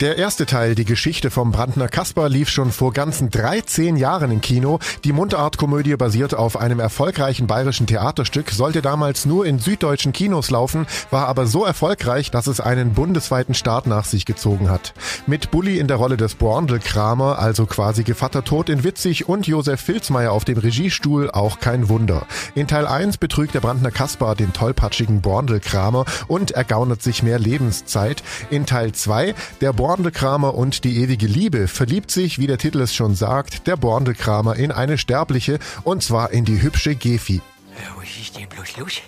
Der erste Teil, die Geschichte vom Brandner Kasper, lief schon vor ganzen 13 Jahren im Kino. Die Mundartkomödie basiert auf einem erfolgreichen bayerischen Theaterstück, sollte damals nur in süddeutschen Kinos laufen, war aber so erfolgreich, dass es einen bundesweiten Start nach sich gezogen hat. Mit Bulli in der Rolle des Borndelkramer, also quasi Gevatter Tod in Witzig und Josef Filzmeier auf dem Regiestuhl, auch kein Wunder. In Teil 1 betrügt der Brandner Kasper den tollpatschigen Borndelkramer und ergaunert sich mehr Lebenszeit. In Teil 2 der Born Borndelkramer und die ewige Liebe verliebt sich, wie der Titel es schon sagt, der Borndelkramer in eine Sterbliche und zwar in die hübsche Gefi. Was ist denn bloß los?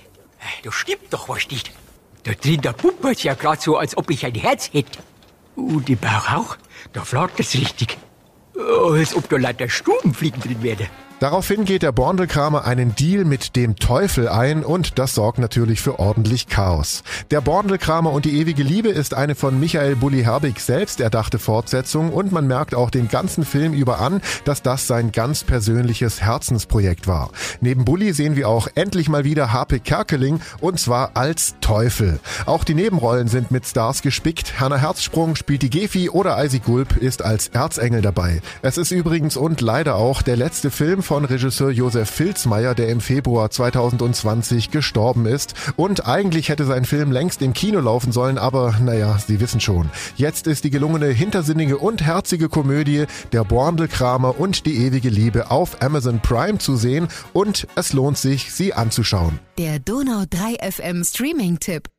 Da stimmt doch was nicht. Da drin, da puppert ja gerade so, als ob ich ein Herz hätte. Und im Bauch auch. Da flagt es richtig. Als ob da lauter Stubenfliegen drin wäre. Daraufhin geht der Borndelkramer einen Deal mit dem Teufel ein und das sorgt natürlich für ordentlich Chaos. Der Borndelkramer und die ewige Liebe ist eine von Michael Bulli Herbig selbst erdachte Fortsetzung und man merkt auch den ganzen Film über an, dass das sein ganz persönliches Herzensprojekt war. Neben Bulli sehen wir auch endlich mal wieder Harpe Kerkeling und zwar als Teufel. Auch die Nebenrollen sind mit Stars gespickt. Hanna Herzsprung spielt die Gefi oder Isaac Gulp ist als Erzengel dabei. Es ist übrigens und leider auch der letzte Film von Regisseur Josef Filzmeier, der im Februar 2020 gestorben ist. Und eigentlich hätte sein Film längst im Kino laufen sollen, aber naja, Sie wissen schon. Jetzt ist die gelungene, hintersinnige und herzige Komödie Der Borndelkramer und die ewige Liebe auf Amazon Prime zu sehen und es lohnt sich, sie anzuschauen. Der Donau 3 FM Streaming-Tipp.